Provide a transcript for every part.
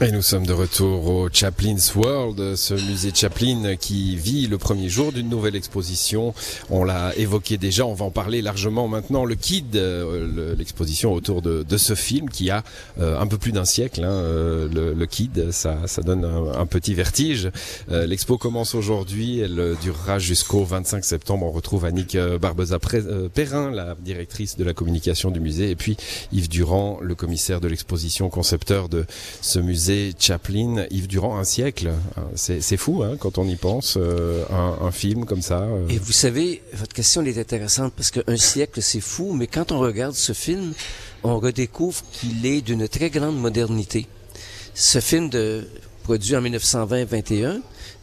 Et nous sommes de retour au Chaplin's World, ce musée Chaplin qui vit le premier jour d'une nouvelle exposition. On l'a évoqué déjà, on va en parler largement maintenant. Le Kid, euh, l'exposition autour de, ce film qui a euh, un peu plus d'un siècle. Hein, euh, le, Kid, ça, ça donne un, un petit vertige. L'expo commence aujourd'hui, elle durera jusqu'au 25 septembre. On retrouve Annick Barbeza-Perrin, la directrice de la communication du musée, et puis Yves Durand, le commissaire de l'exposition, concepteur de ce musée Chaplin, Yves Durand, un siècle. C'est fou hein, quand on y pense, euh, un, un, film comme ça. Euh. Et vous savez, votre question est intéressante parce qu'un siècle, c'est fou, mais quand on regarde ce film, on redécouvre qu'il est d'une très grande modernité. Ce film de, produit en 1920-21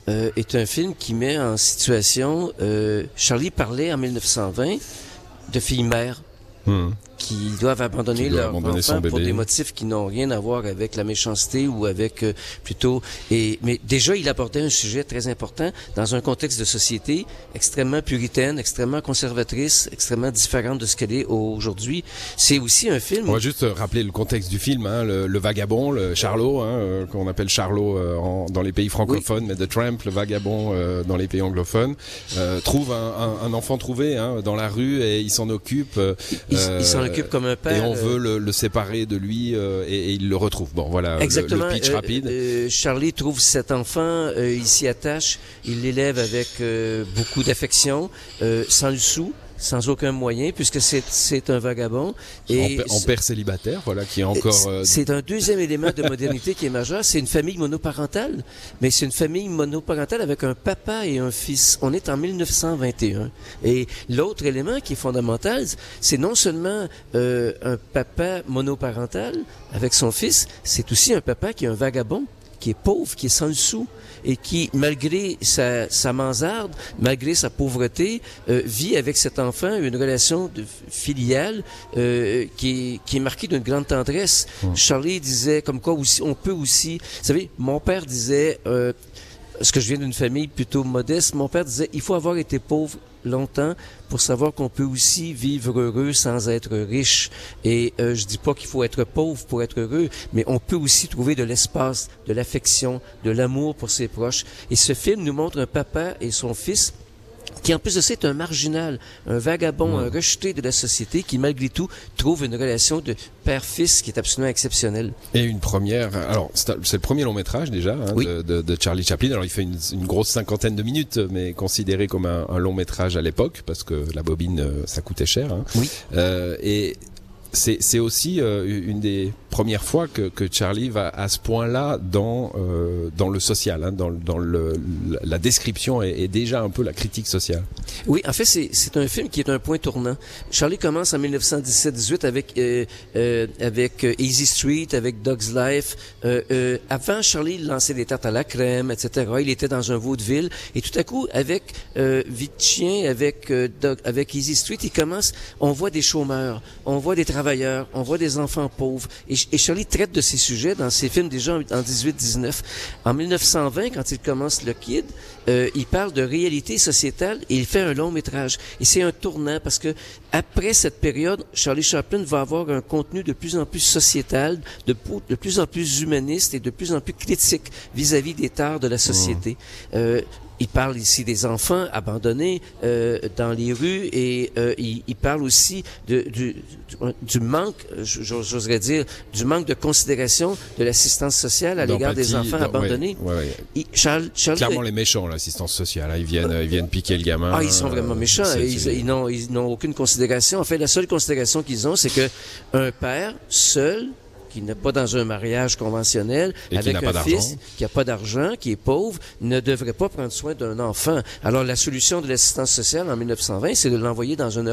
euh, est un film qui met en situation... Charlie parlait en 1920 de filles mères. Hmm qui doivent abandonner leur enfant pour des motifs qui n'ont rien à voir avec la méchanceté ou avec euh, plutôt et mais déjà il abordait un sujet très important dans un contexte de société extrêmement puritaine, extrêmement conservatrice, extrêmement différente de ce qu'elle est aujourd'hui. C'est aussi un film. On va juste rappeler le contexte du film, hein, le, vagabond, le Charlot, hein, euh, qu'on appelle Charlot euh, en, dans les pays francophones, mais The Tramp, le vagabond dans les pays anglophones, trouve un, un, un, enfant trouvé hein, dans la rue et il s'en occupe. il, il occupe comme un père. Et on veut le, le séparer de lui euh, et, et, il le retrouve. Bon, voilà Exactement. le, pitch euh, rapide. Euh, Charlie trouve cet enfant, il s'y attache, il l'élève avec beaucoup d'affection, sans le sou sans aucun moyen, puisque c'est un vagabond. Et en, père célibataire, voilà, qui est encore... Euh, c'est un deuxième élément de modernité qui est majeur. C'est une famille monoparentale, mais c'est une famille monoparentale avec un papa et un fils. On est en 1921. Et l'autre élément qui est fondamental, c'est non seulement euh, un papa monoparental avec son fils, c'est aussi un papa qui est un vagabond qui est pauvre, qui est sans le sou et qui, malgré sa, sa mansarde, malgré sa pauvreté, euh, vit avec cet enfant une relation de, filiale euh, qui, est, qui est marquée d'une grande tendresse. Mmh. Charlie disait comme quoi aussi, on peut aussi, vous savez, mon père disait, euh, parce que je viens d'une famille plutôt modeste, mon père disait, il faut avoir été pauvre longtemps pour savoir qu'on peut aussi vivre heureux sans être riche. Et euh, je dis pas qu'il faut être pauvre pour être heureux, mais on peut aussi trouver de l'espace, de l'affection, de l'amour pour ses proches. Et ce film nous montre un papa et son fils qui en plus de ça est un marginal, un vagabond, un rejeté de la société, qui malgré tout trouve une relation de père-fils qui est absolument exceptionnelle. Et une première, alors c'est le premier long métrage déjà hein, oui. de, de, de, Charlie Chaplin. Alors il fait une, une, grosse cinquantaine de minutes, mais considéré comme un, un long métrage à l'époque parce que la bobine euh, ça coûtait cher. Hein. Oui. Euh, et c'est aussi euh, une des premières fois que, Charlie va à ce point-là dans euh, dans le social, hein, dans, dans le, la description et, déjà un peu la critique sociale. Oui, en fait, c'est un film qui est un point tournant. Charlie commence en 1917-18 avec euh, avec Easy Street, avec Dog's Life. Avant, Charlie lançait des tartes à la crème, etc. Il était dans un vaudeville et tout à coup, avec euh, avec avec Easy Street, il commence. On voit des chômeurs, on voit des travailleurs, on voit des enfants pauvres. Et, et Charlie traite de ces sujets dans ses films déjà en 18-19. En 1920, quand il commence Le Kid, euh, il parle de réalité sociétale et il fait un long métrage. Et c'est un tournant parce que après cette période, Charlie Chaplin va avoir un contenu de plus en plus sociétal, de, de plus en plus humaniste et de plus en plus critique vis-à-vis -vis des tares de la société. Mmh. Euh, il parle ici des enfants abandonnés euh, dans les rues et euh, il, il, parle aussi de, du, du manque, j'oserais dire, du manque de considération de l'assistance sociale à l'égard des enfants abandonnés. Ouais, ouais. Il, Charles, Charles Clairement les méchants, l'assistance sociale. Hein, ils viennent, ils viennent piquer le gamin. Ah, ils sont vraiment méchants. Ils, ils n'ont, ils n'ont aucune considération. En fait, la seule considération qu'ils ont, c'est que un père seul qui n'est pas dans un mariage conventionnel, Et avec un fils qui n'a pas d'argent, qui est pauvre, ne devrait pas prendre soin d'un enfant. Alors la solution de l'assistance sociale en 1920, c'est de l'envoyer dans un,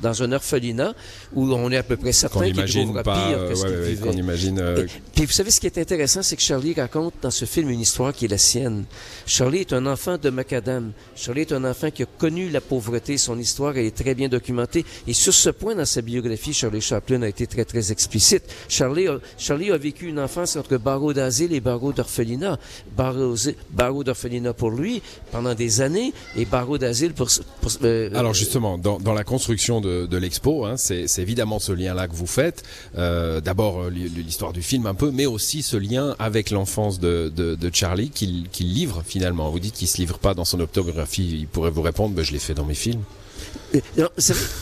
dans un orphelinat où on est à peu près certain qu'il trouvera pas, pire euh, que ce ouais, qu'il ouais, vivait. qu'on imagine. Euh... Et, puis vous savez ce qui est intéressant, c'est que Charlie raconte dans ce film une histoire qui est la sienne. Charlie est un enfant de macadam. Charlie est un enfant qui a connu la pauvreté. Son histoire elle est très bien documentée. Et sur ce point, dans sa biographie, Charlie Chaplin a été très très explicite. Charlie a, Charlie a vécu une enfance entre barreau d'asile et barreau d'orphelinat. Barreau, d'orphelinat pour lui pendant des années et barreau d'asile pour. pour euh, Alors justement, dans, la construction de, l'expo, hein, c'est évidemment ce lien-là que vous faites. Euh, D'abord euh, l'histoire du film un peu, mais aussi ce lien avec l'enfance de, Charlie qu'il livre finalement. Vous dites qu'il se livre pas dans son autobiographie. Il pourrait vous répondre, ben, je l'ai fait dans mes films.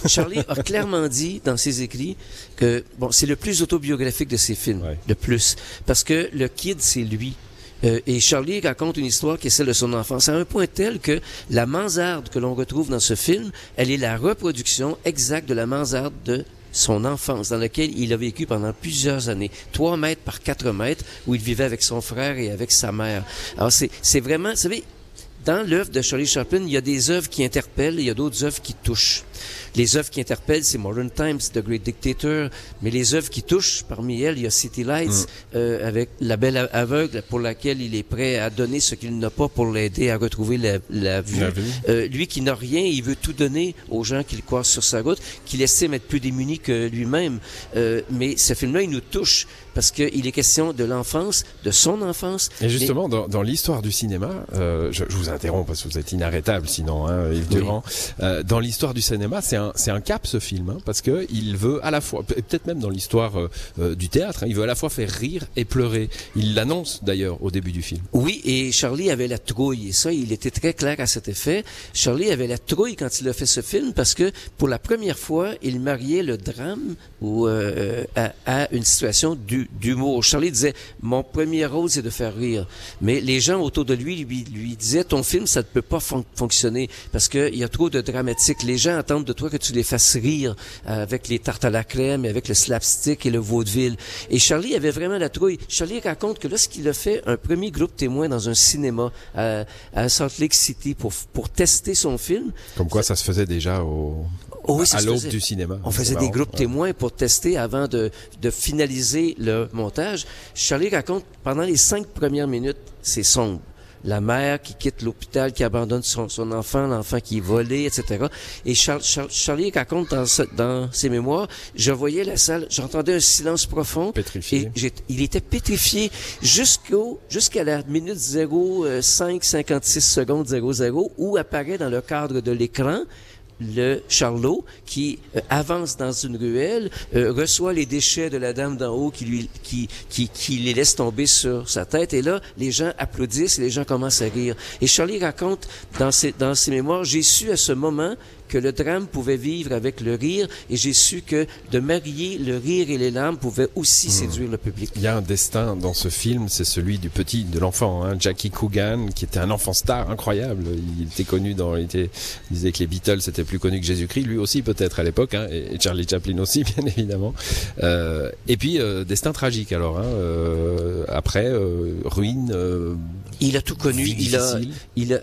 Charlie a clairement dit dans ses écrits que bon, c'est le plus autobiographique de ses films, le plus, parce que le kid c'est lui. Euh, et Charlie raconte une histoire qui est celle de son enfance, à un point tel que la mansarde que l'on retrouve dans ce film, elle est la reproduction exacte de la mansarde de son enfance, dans laquelle il a vécu pendant plusieurs années, trois mètres par quatre mètres, où il vivait avec son frère et avec sa mère. Alors c'est vraiment, vous savez, dans l'œuvre de Charlie Chaplin, il y a des œuvres qui interpellent, il y a d'autres œuvres qui touchent. Les œuvres qui interpellent, c'est Modern Times, The Great Dictator, mais les œuvres qui touchent, parmi elles, il y a City Lights, mm. euh, avec La Belle Aveugle, pour laquelle il est prêt à donner ce qu'il n'a pas pour l'aider à retrouver la, vue. Euh, lui qui n'a rien, il veut tout donner aux gens qu'il croise sur sa route, qu'il estime être plus démuni que lui-même. Euh, mais ce film-là, il nous touche parce qu'il est question de l'enfance, de son enfance. Et justement, dans, dans l'histoire du cinéma, je, je, vous interromps parce que vous êtes inarrêtable sinon, hein, Yves Durand. Dans l'histoire du cinéma, c'est un, c'est un cap ce film, hein, parce que il veut à la fois, peut-être même dans l'histoire euh, euh, du théâtre, hein, il veut à la fois faire rire et pleurer. Il l'annonce d'ailleurs au début du film. Oui, et Charlie avait la trouille, et ça, il était très clair à cet effet. Charlie avait la trouille quand il a fait ce film, parce que pour la première fois, il mariait le drame ou euh, à, à, une situation du d'humour. Charlie disait, mon premier rôle, c'est de faire rire. Mais les gens autour de lui lui, lui disaient, ton film, ça ne peut pas fonctionner parce qu'il y a trop de dramatique. Les gens attendent de toi que tu les fasses rire avec les tartes à la crème, avec le slapstick et le vaudeville. Et Charlie avait vraiment la trouille. Charlie raconte que lorsqu'il a fait un premier groupe témoin dans un cinéma à, à Salt Lake City pour, pour tester son film. Comme quoi ça se faisait déjà au, oh à l'aube du cinéma. On faisait des groupes témoins pour tester avant de, de finaliser le montage. Charlie raconte pendant les cinq premières minutes, c'est sombre la mère qui quitte l'hôpital, qui abandonne son, son enfant, l'enfant qui est volé, etc. Et Charlie raconte dans, dans, ses mémoires, je voyais la salle, j'entendais un silence profond. Pétrifié. Et il était pétrifié jusqu'au jusqu'à la minute 0, 5, 56 secondes 00, où apparaît dans le cadre de l'écran le Charlot qui euh, avance dans une ruelle, euh, reçoit les déchets de la dame d'en haut qui lui qui, qui, qui les laisse tomber sur sa tête et là les gens applaudissent et les gens commencent à rire. Et Charlie raconte dans ses dans ses mémoires, j'ai su à ce moment que le drame pouvait vivre avec le rire et j'ai su que de marier le rire et les larmes pouvait aussi hmm. séduire le public. Il y a un destin dans ce film, c'est celui du petit, de l'enfant, hein, Jackie Coogan, qui était un enfant star incroyable. Il était connu dans, il, était, disait que les Beatles étaient plus connus que Jésus-Christ, lui aussi peut-être à l'époque, hein, et Charlie Chaplin aussi bien évidemment. Euh, et puis euh, destin tragique alors. Hein, euh, après ruine. Euh, il a tout connu. Il a, il a,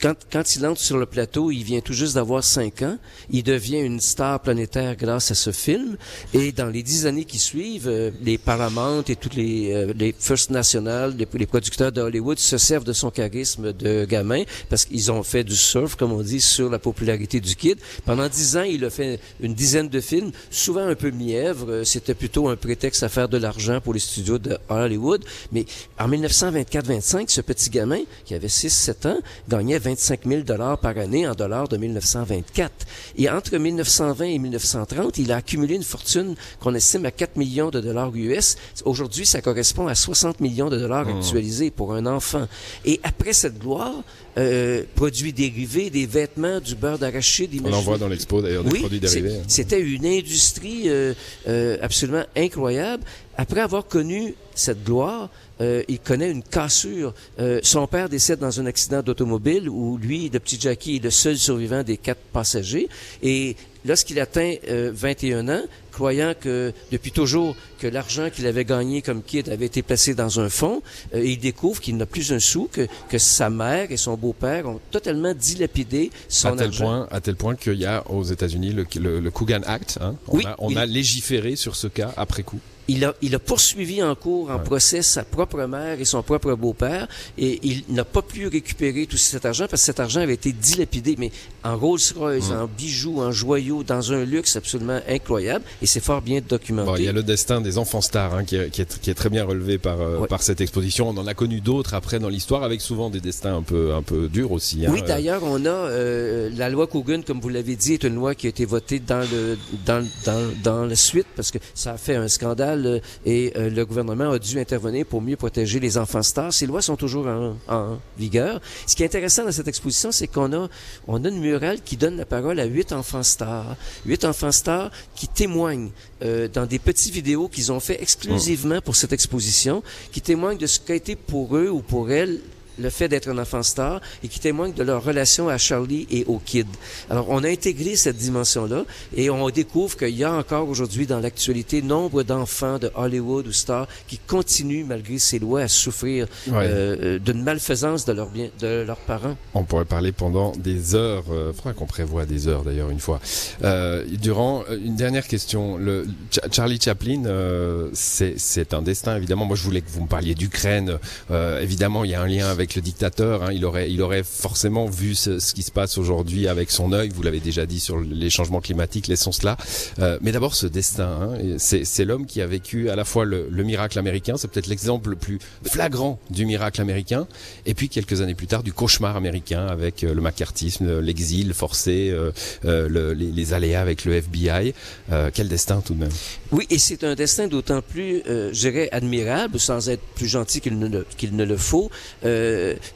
quand, quand il entre sur le plateau, il vient tout juste d'avoir ans. Il devient une star planétaire grâce à ce film. Et dans les dix années qui suivent, euh, les Paramount et tous les, euh, les First National, les, les producteurs de Hollywood se servent de son charisme de gamin parce qu'ils ont fait du surf, comme on dit, sur la popularité du kid. Pendant dix ans, il a fait une dizaine de films, souvent un peu mièvres. C'était plutôt un prétexte à faire de l'argent pour les studios de Hollywood. Mais en 1924-25, ce petit gamin, qui avait 6-7 ans, gagnait 25 000 dollars par année en dollars de 1924. Et entre 1920 et 1930, il a accumulé une fortune qu'on estime à 4 millions de dollars US. Aujourd'hui, ça correspond à 60 millions de dollars hmm. actualisés pour un enfant. Et après cette gloire, euh, produits dérivés, des vêtements, du beurre d'arachide. On en voit dans l'expo d'ailleurs des produits dérivés. Hein. C'était une industrie euh, euh, absolument incroyable. Après avoir connu cette gloire, euh, il connaît une cassure. Euh, son père décède dans un accident d'automobile où lui, le petit Jackie, est le seul survivant des quatre passagers. Et lorsqu'il atteint 21 ans, croyant que depuis toujours que l'argent qu'il avait gagné comme kid avait été placé dans un fonds, il découvre qu'il n'a plus un sou, que, que sa mère et son beau-père ont totalement dilapidé son à tel argent. Point, à tel point qu'il y a aux États-Unis le, le, Coogan Act. Hein. On, oui, a, on a légiféré sur ce cas après coup. Il a, il a poursuivi en cours, en procès, sa propre mère et son propre beau-père, et il n'a pas pu récupérer tout cet argent parce que cet argent avait été dilapidé, mais en Rolls-Royce, en bijoux, en joyaux, dans un luxe absolument incroyable, et c'est fort bien documenté. Bon, il y a le destin des enfants stars hein, qui, est, qui, est, qui, est, très bien relevé par, euh, par cette exposition. On en a connu d'autres après dans l'histoire, avec souvent des destins un peu, un peu durs aussi. Hein. Oui, d'ailleurs, on a euh, la loi Coogan, comme vous l'avez dit, est une loi qui a été votée dans le dans, dans, dans la suite parce que ça a fait un scandale euh, et euh, le gouvernement a dû intervenir pour mieux protéger les enfants stars. Ces lois sont toujours en, vigueur. Ce qui est intéressant dans cette exposition, c'est qu'on a on a une murale qui donne la parole à huit enfants stars, huit enfants stars qui témoignent euh, dans des petites vidéos qu'ils ont fait exclusivement pour cette exposition, qui témoignent de ce qu'a été pour eux ou pour elles le fait d'être un enfant star et qui témoigne de leur relation à Charlie et au kid. Alors, on a intégré cette dimension-là et on découvre qu'il y a encore aujourd'hui dans l'actualité nombre d'enfants de Hollywood ou stars qui continuent, malgré ces lois, à souffrir ouais. euh, d'une malfaisance de, leur bien, de leurs parents. On pourrait parler pendant des heures. Euh, faudra qu'on prévoit des heures d'ailleurs une fois. Euh, durant euh, une dernière question, le Ch Charlie Chaplin, euh, c'est un destin évidemment. Moi, je voulais que vous me parliez d'Ukraine. Euh, évidemment, il y a un lien avec le dictateur. Hein, il aurait, il aurait forcément vu ce, qui se passe aujourd'hui avec son œil. Vous l'avez déjà dit sur les changements climatiques, laissons cela. Euh, mais d'abord ce destin. Hein, c'est l'homme qui a vécu à la fois le, le miracle américain. C'est peut-être l'exemple le plus flagrant du miracle américain. Et puis quelques années plus tard du cauchemar américain avec euh, le macartisme, l'exil forcé, euh, euh, le, les, aléas avec le FBI. Euh, quel destin tout de même. Oui, et c'est un destin d'autant plus, euh, je dirais, admirable, sans être plus gentil qu'il ne, le faut. Euh,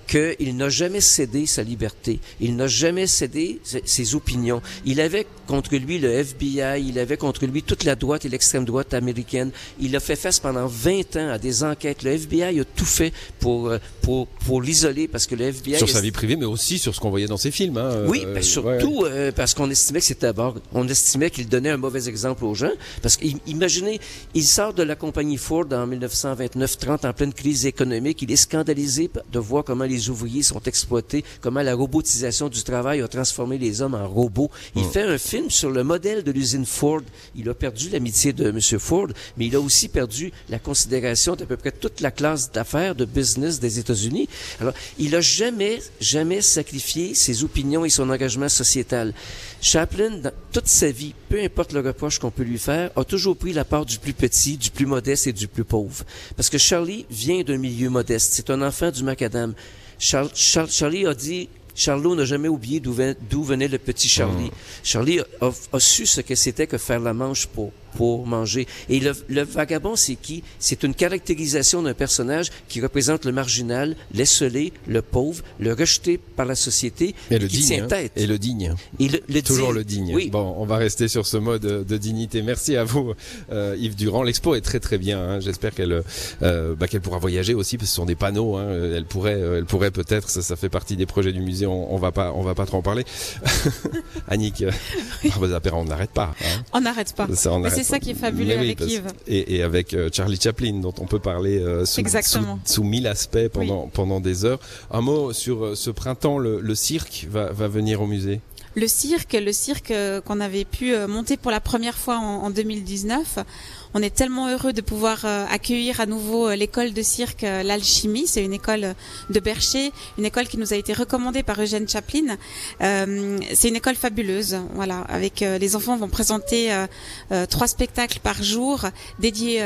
qu'il n'a jamais cédé sa liberté. Il n'a jamais cédé ses opinions. Il avait contre lui le FBI, il avait contre lui toute la droite et l'extrême droite américaine. Il a fait face pendant 20 ans à des enquêtes. Le FBI a tout fait pour euh, pour pour l'isoler parce que le FBI sur sa vie privée, mais aussi sur ce qu'on voyait dans ses films. Hein, oui, ben, surtout ouais. euh, parce qu'on estimait que c'était d'abord, on estimait qu'il donnait un mauvais exemple aux gens. Parce qu'imaginez, il sort de la compagnie Ford en 1929-30 en pleine crise économique. Il est scandalisé de voir comment les ouvriers sont exploités, comment la robotisation du travail a transformé les hommes en robots. Il mmh. fait un film sur le modèle de l'usine Ford. Il a perdu l'amitié de M. Ford, mais il a aussi perdu la considération d'à peu près toute la classe d'affaires, de business des États-Unis. Alors, il a jamais, jamais sacrifié ses opinions et son engagement sociétal. Chaplin, dans toute sa vie, peu importe le reproche qu'on peut lui faire, a toujours pris la part du plus petit, du plus modeste et du plus pauvre. Parce que Charlie vient d'un milieu modeste. C'est un enfant du macadam. Char Char Charlie a dit Charlot n'a jamais oublié d'où venait le petit Charlie. Mmh. Charlie a, a, su ce que c'était que faire la manche pour pour manger. Et le, le vagabond, c'est qui? C'est une caractérisation d'un personnage qui représente le marginal, l'esselé, le pauvre, le rejeté par la société, et, le qui digne, tient tête. Et le digne. Et le, le Toujours digne. le digne. Oui. Bon, on va rester sur ce mode de dignité. Merci à vous, euh, Yves Durand. L'expo est très très bien. Hein. J'espère qu'elle euh, bah, qu'elle pourra voyager aussi, parce que ce sont des panneaux. Hein. Elle pourrait, elle pourrait peut-être. Ça, ça fait partie des projets du musée. On, on va pas, on va pas trop en parler. Annick, oui. on n'arrête pas. Hein. On n'arrête pas. Ça, on c'est ça qui est fabuleux oui, avec Yves. Et, et avec euh, Charlie Chaplin, dont on peut parler euh, sous, sous, sous, mille aspects pendant, oui. pendant des heures. Un mot sur euh, ce printemps, le, le cirque va, va venir au musée? Le cirque, le cirque qu'on avait pu monter pour la première fois en, en 2019. On est tellement heureux de pouvoir euh, accueillir à nouveau euh, l'école de cirque euh, L'Alchimie. C'est une école de Bercher, une école qui nous a été recommandée par Eugène Chaplin. C'est une école fabuleuse, voilà. Avec les enfants vont présenter trois spectacles par jour dédiés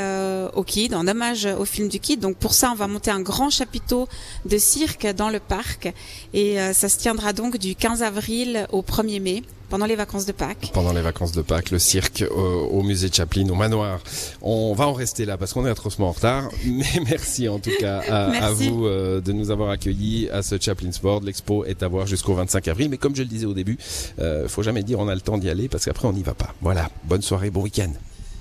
au Kid, en hommage au film du Kid. Donc pour ça, on va monter un grand chapiteau de cirque dans le parc et ça se tiendra donc du 15 avril au 1er mai pendant les vacances de Pâques. Pendant les vacances de Pâques, le cirque au, au musée Chaplin, au manoir. On va en rester là parce qu'on est atrocement en retard. Mais merci en tout cas à, à vous euh, de nous avoir accueillis à ce Chaplin Sport. L'expo est à voir jusqu'au 25 avril. Mais comme je le disais au début, euh, faut jamais dire on a le temps d'y aller parce qu'après on n'y va pas. Voilà. Bonne soirée, bon week-end.